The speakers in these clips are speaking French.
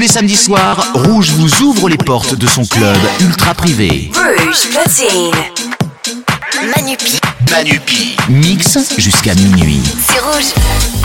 Tous les samedis soirs, Rouge vous ouvre les portes de son club ultra privé. Rouge platine. Manupi. Manupi. Mix jusqu'à minuit. C'est rouge.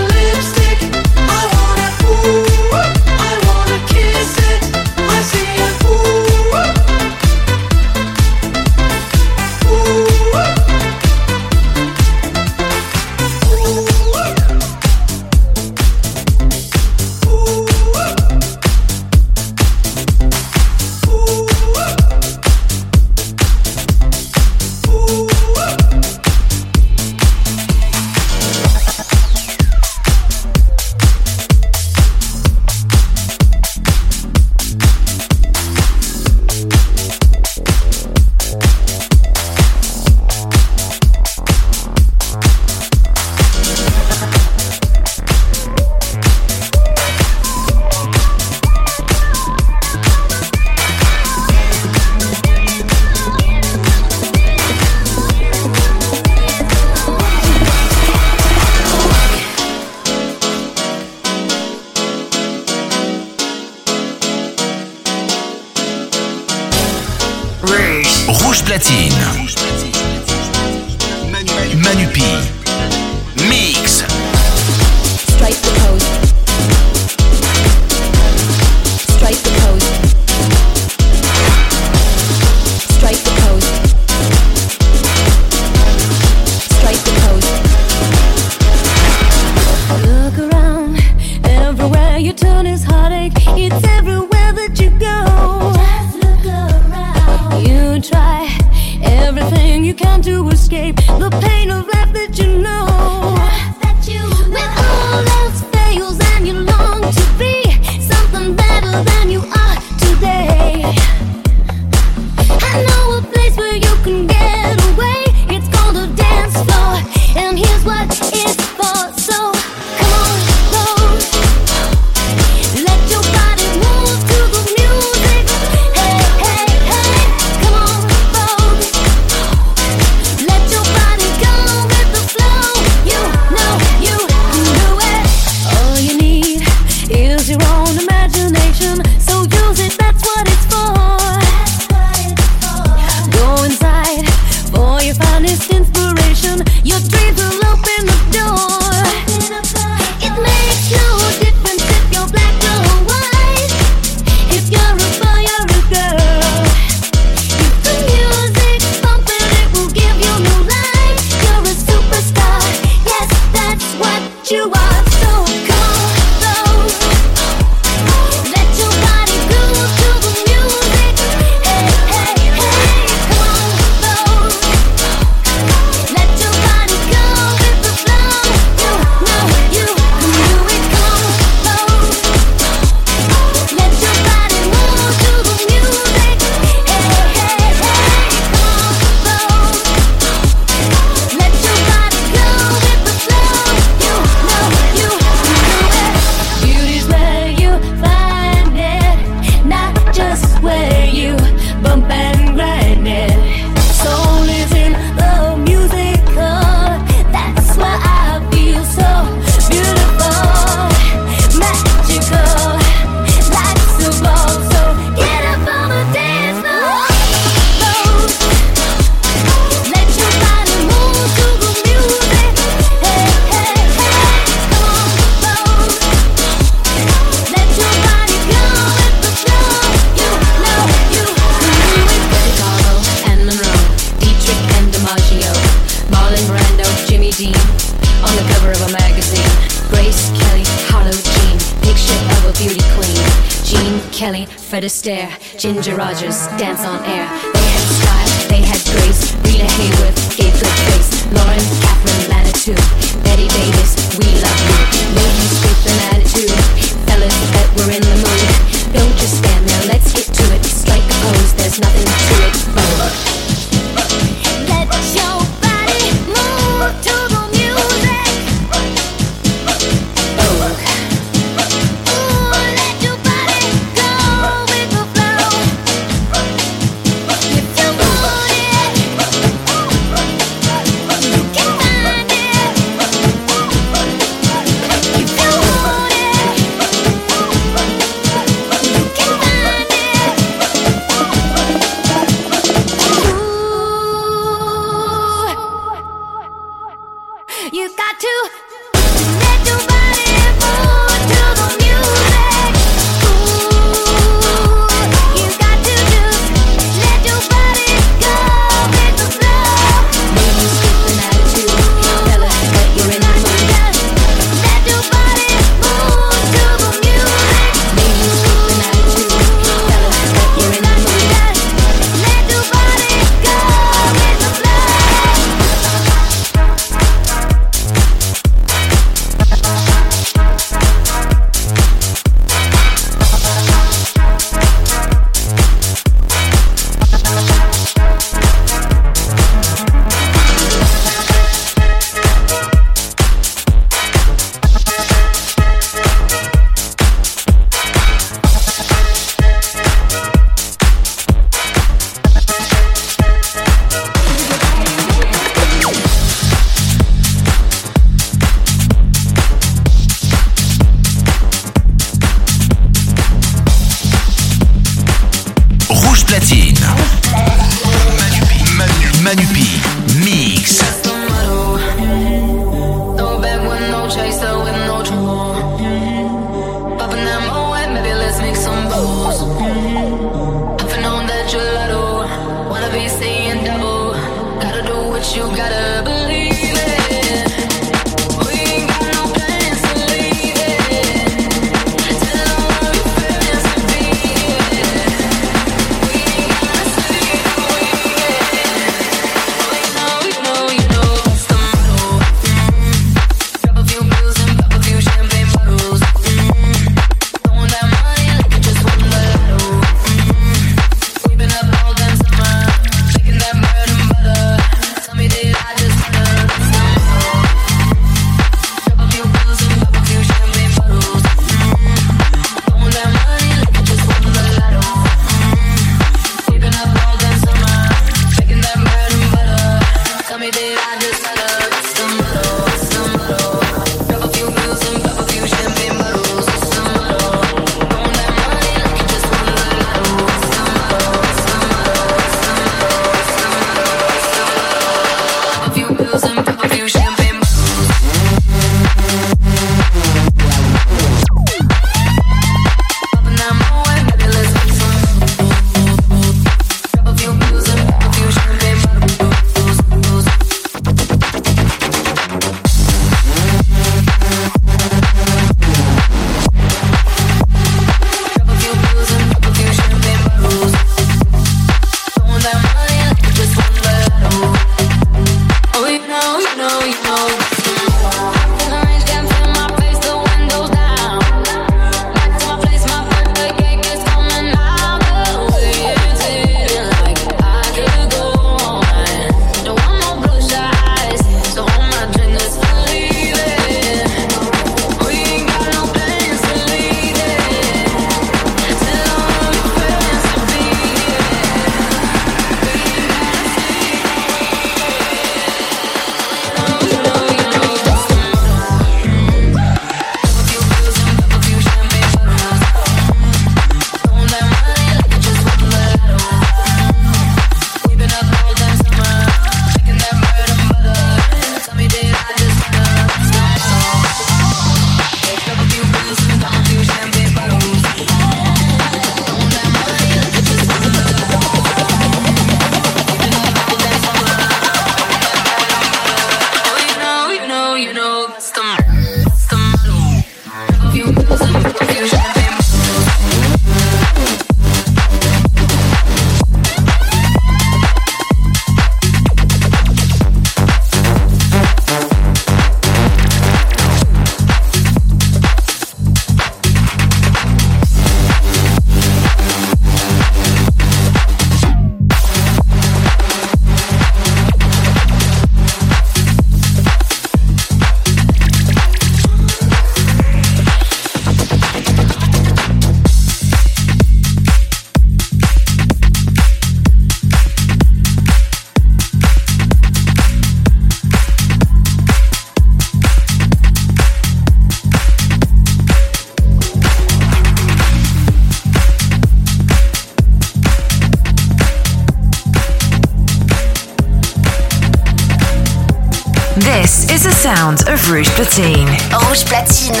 Sounds of Rouge Platine. Rouge Platine.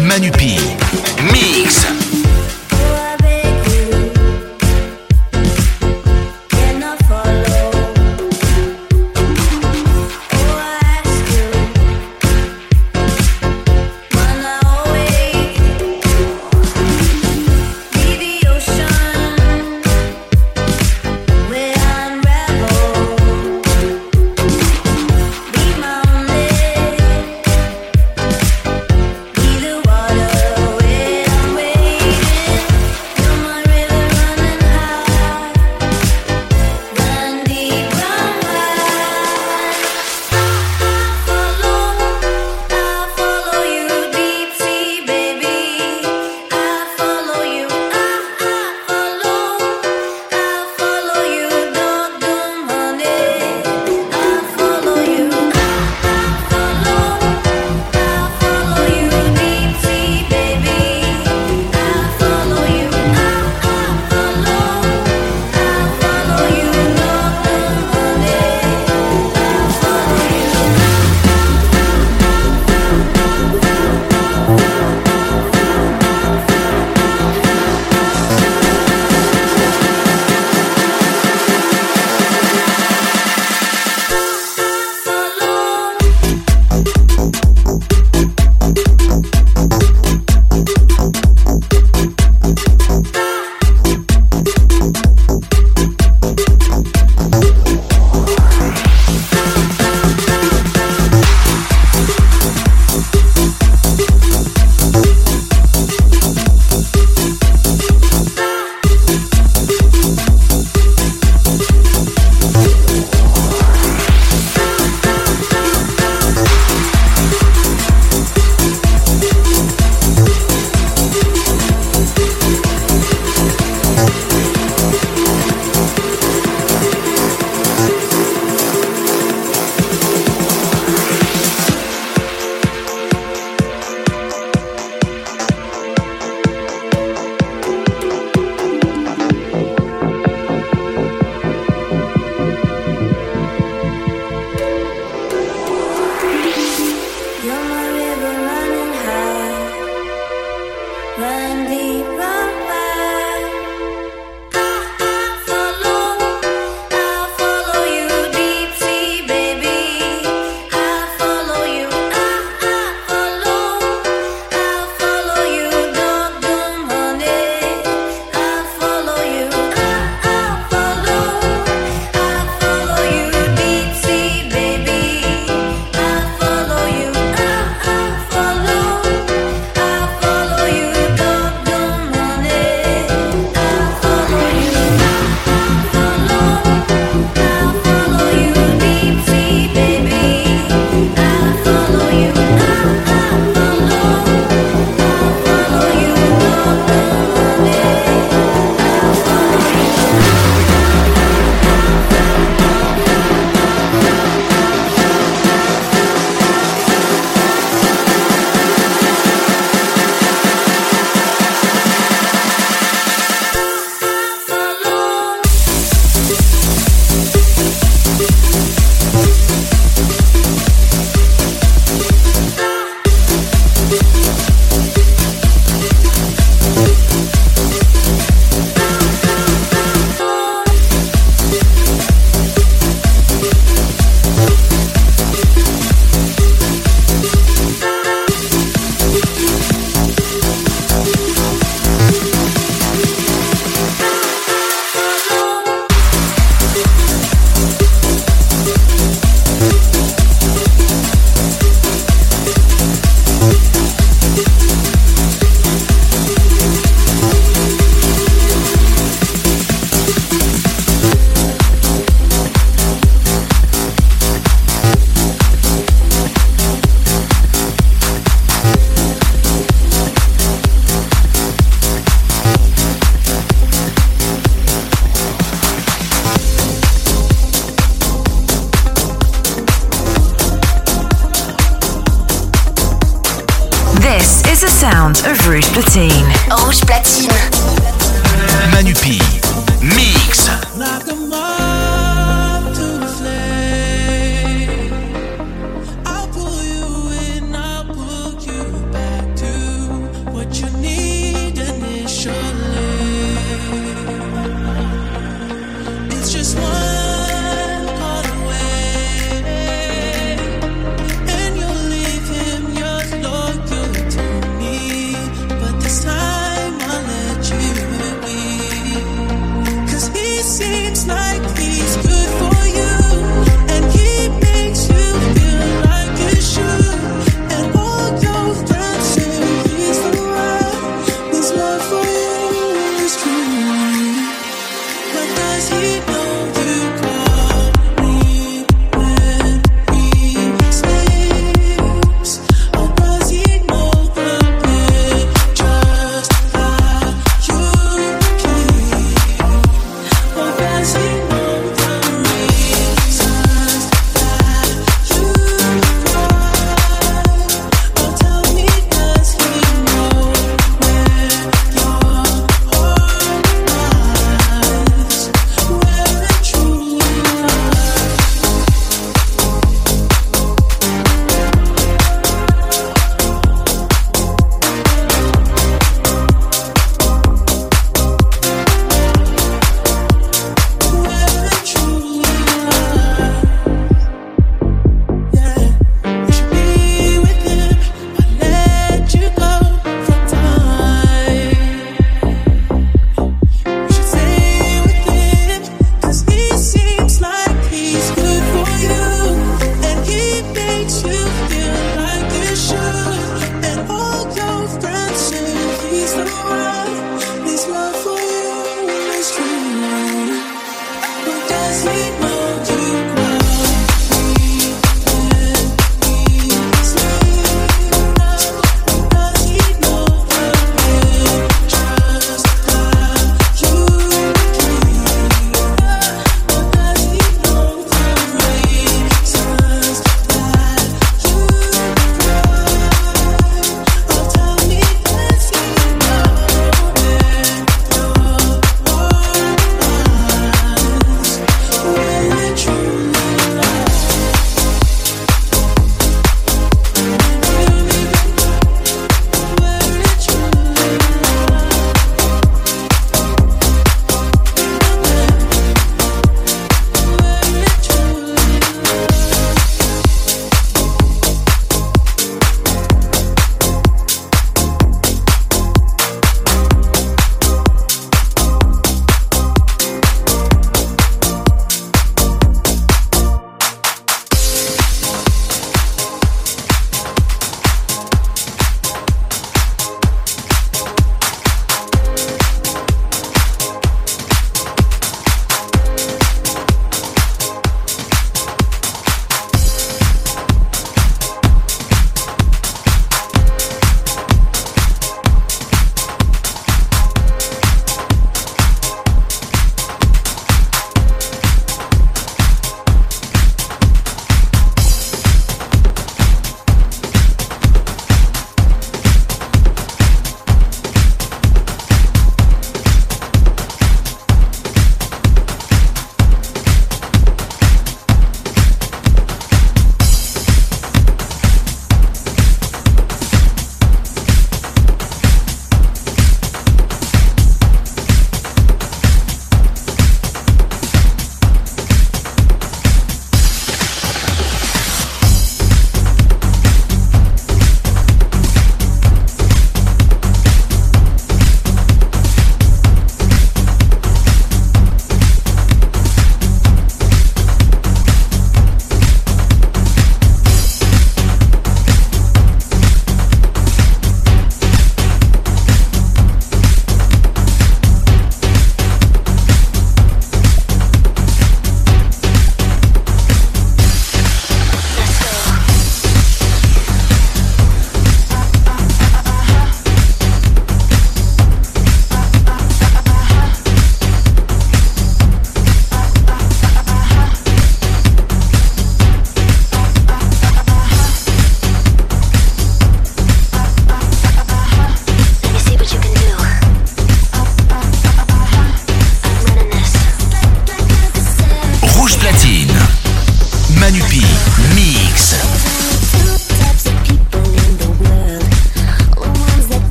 Manupi. Mix.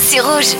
C'est rouge.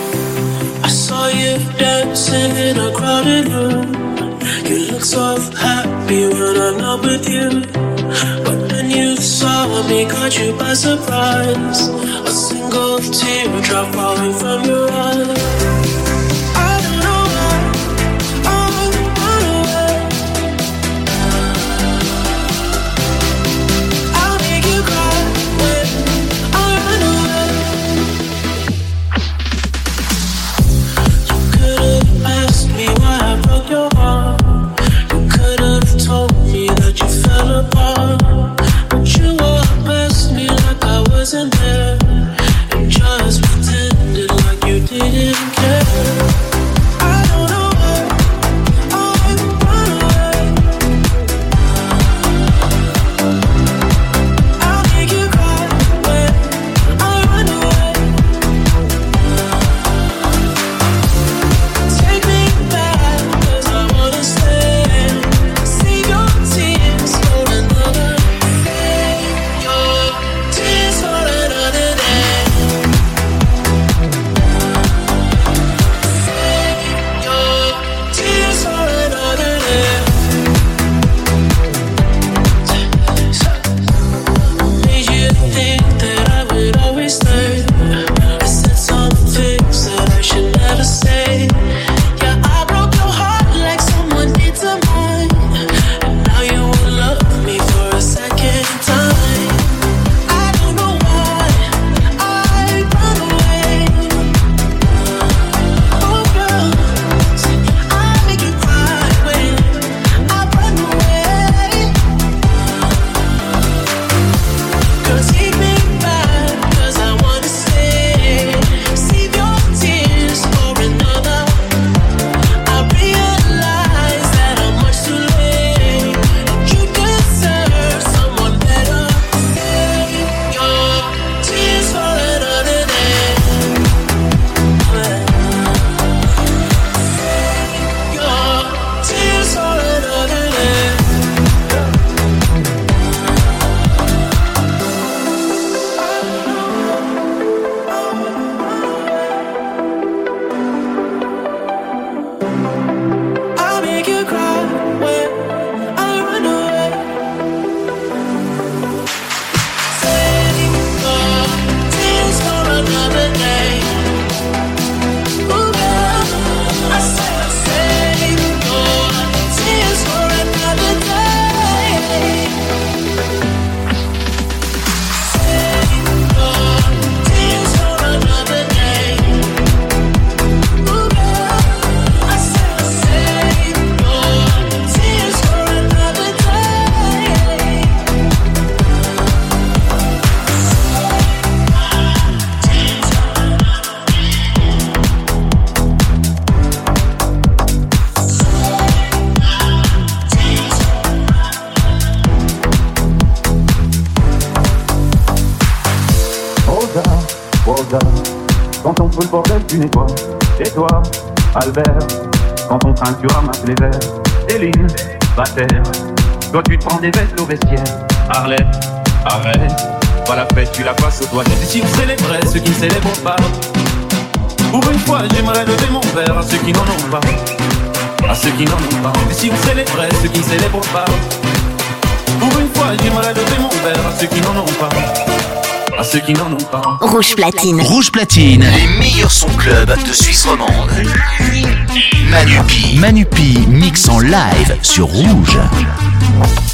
Toi, tu te prends des vestes au vestiaire. Arlette, arrête. Pas la fête, tu la passes au toilettes. Et si on célébrait ceux qui ne célèbrent pas. Pour une fois, j'aimerais lever mon verre à ceux qui n'en ont pas. À ceux qui n'en ont pas. Et si on célébrait ceux qui ne célèbrent pas. Pour une fois, j'aimerais lever mon verre à ceux qui n'en ont pas. À ceux qui n'en ont pas. Rouge platine. Rouge platine. Les meilleurs sons club de Suisse romande. Manupi. Manupi mix en live sur Rouge. you.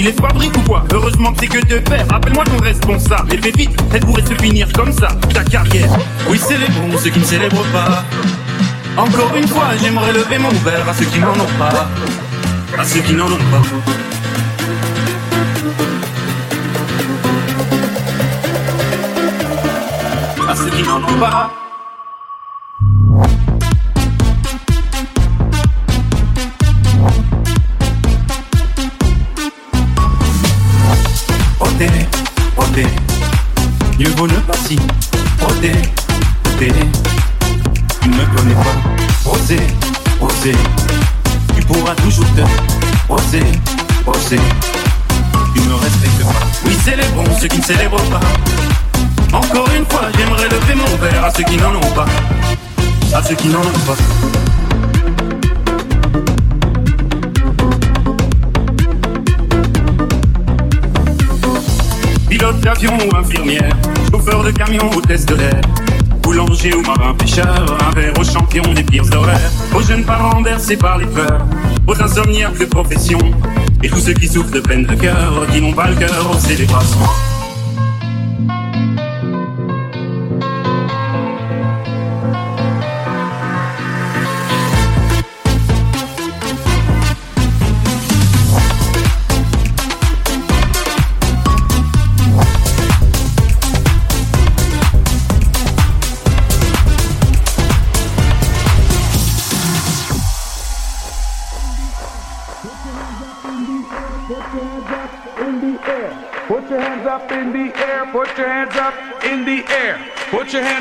Il est pas fabrique ou quoi Heureusement que c'est que deux faire. Appelle-moi ton responsable. Et vite, elle pourrait se finir comme ça, ta carrière. Oui, célébrons ceux qui ne célèbrent pas. Encore une fois, j'aimerais lever mon verre à ceux qui n'en ont pas. À ceux qui n'en ont pas. À ceux qui n'en ont pas. Ou marin pêcheur, un verre aux champions des pires horaires, aux jeunes parents bercés par les peurs, aux insomniaques de profession, et tous ceux qui souffrent de peine de cœur, qui n'ont pas le cœur aux célébrations.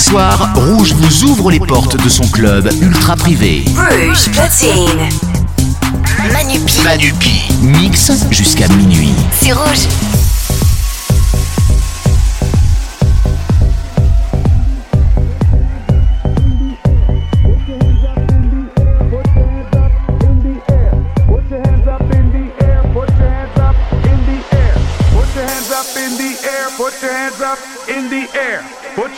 Samedis soirs, Rouge vous ouvre les portes de son club ultra privé. Rouge Platine. Manupi. Manupi. Mix jusqu'à minuit. C'est rouge.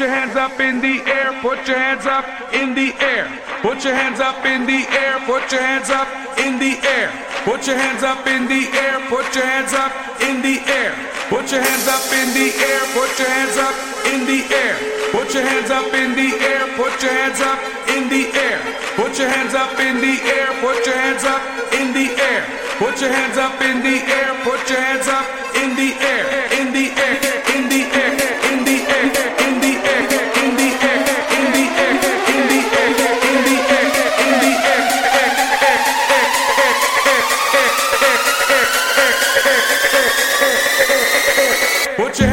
Your hands up in the air, put your hands up in the air. Put your hands up in the air, put your hands up in the air. Put your hands up in the air, put your hands up in the air. Put your hands up in the air, put your hands up in the air. Put your hands up in the air, put your hands up in the air. Put your hands up in the air, put your hands up in the air. Put your hands up in the air, put your hands up in the air, in the air, in the air, Put your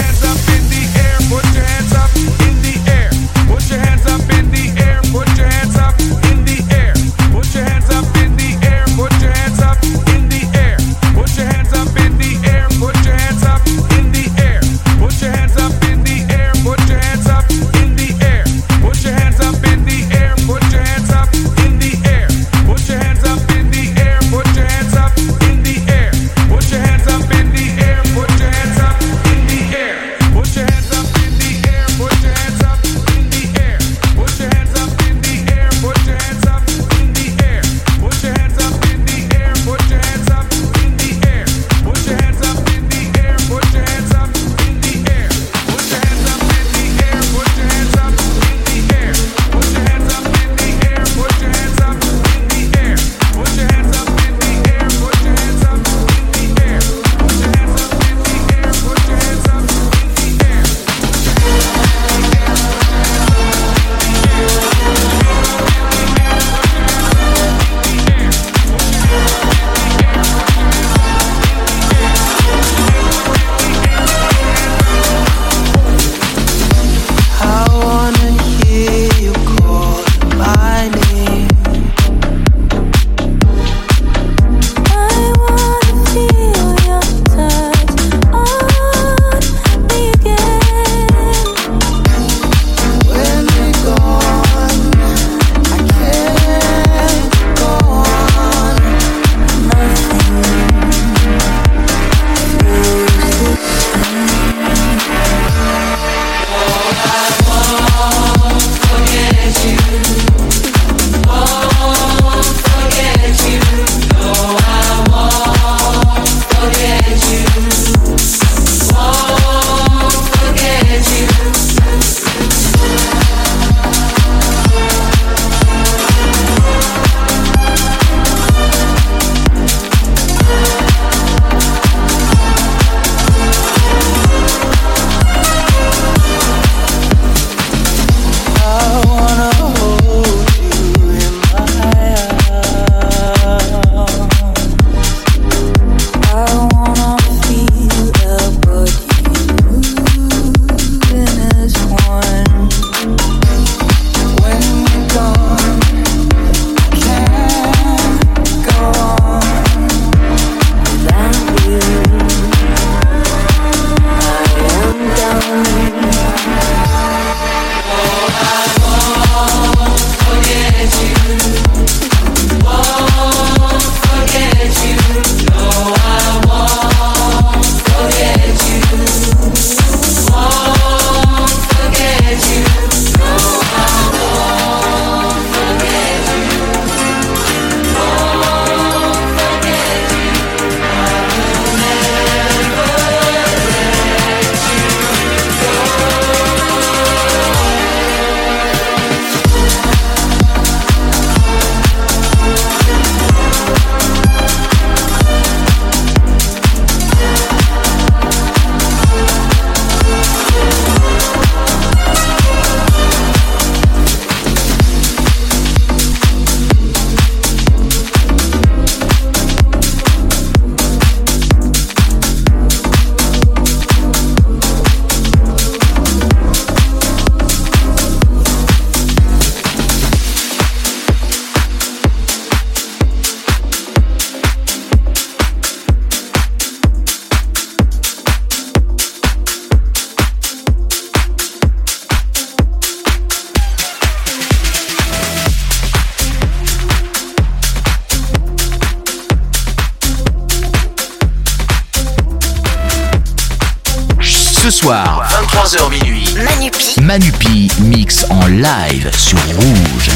Ce soir, 23h minuit, Manupi. Manupi mix en live sur Rouge.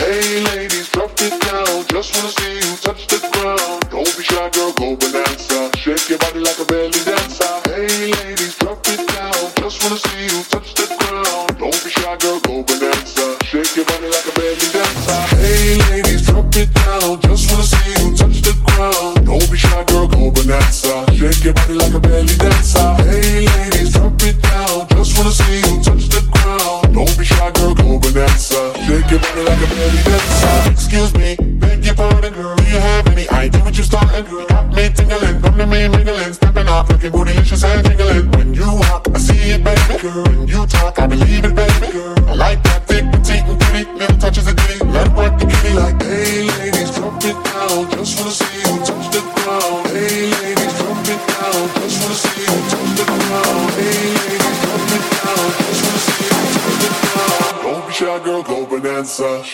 Hey ladies, drop it down, just wanna see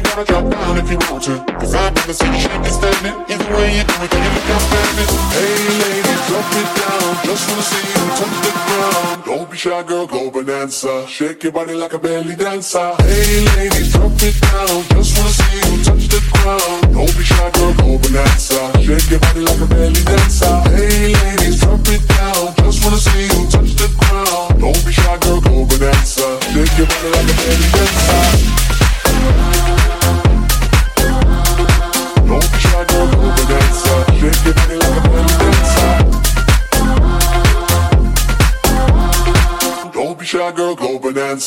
ain't gotta drop down if you want to. Cause I've never seen you shake this statement. Either way you do it, then you look outstanding. Hey lady, drop it down. Just wanna see you touch the ground. Don't be shy, girl, go bonanza. Shake your body like a belly dancer. Hey lady, drop it down. Just wanna see you touch the ground. Don't be shy, girl, go bonanza. Shake your body like a belly dancer.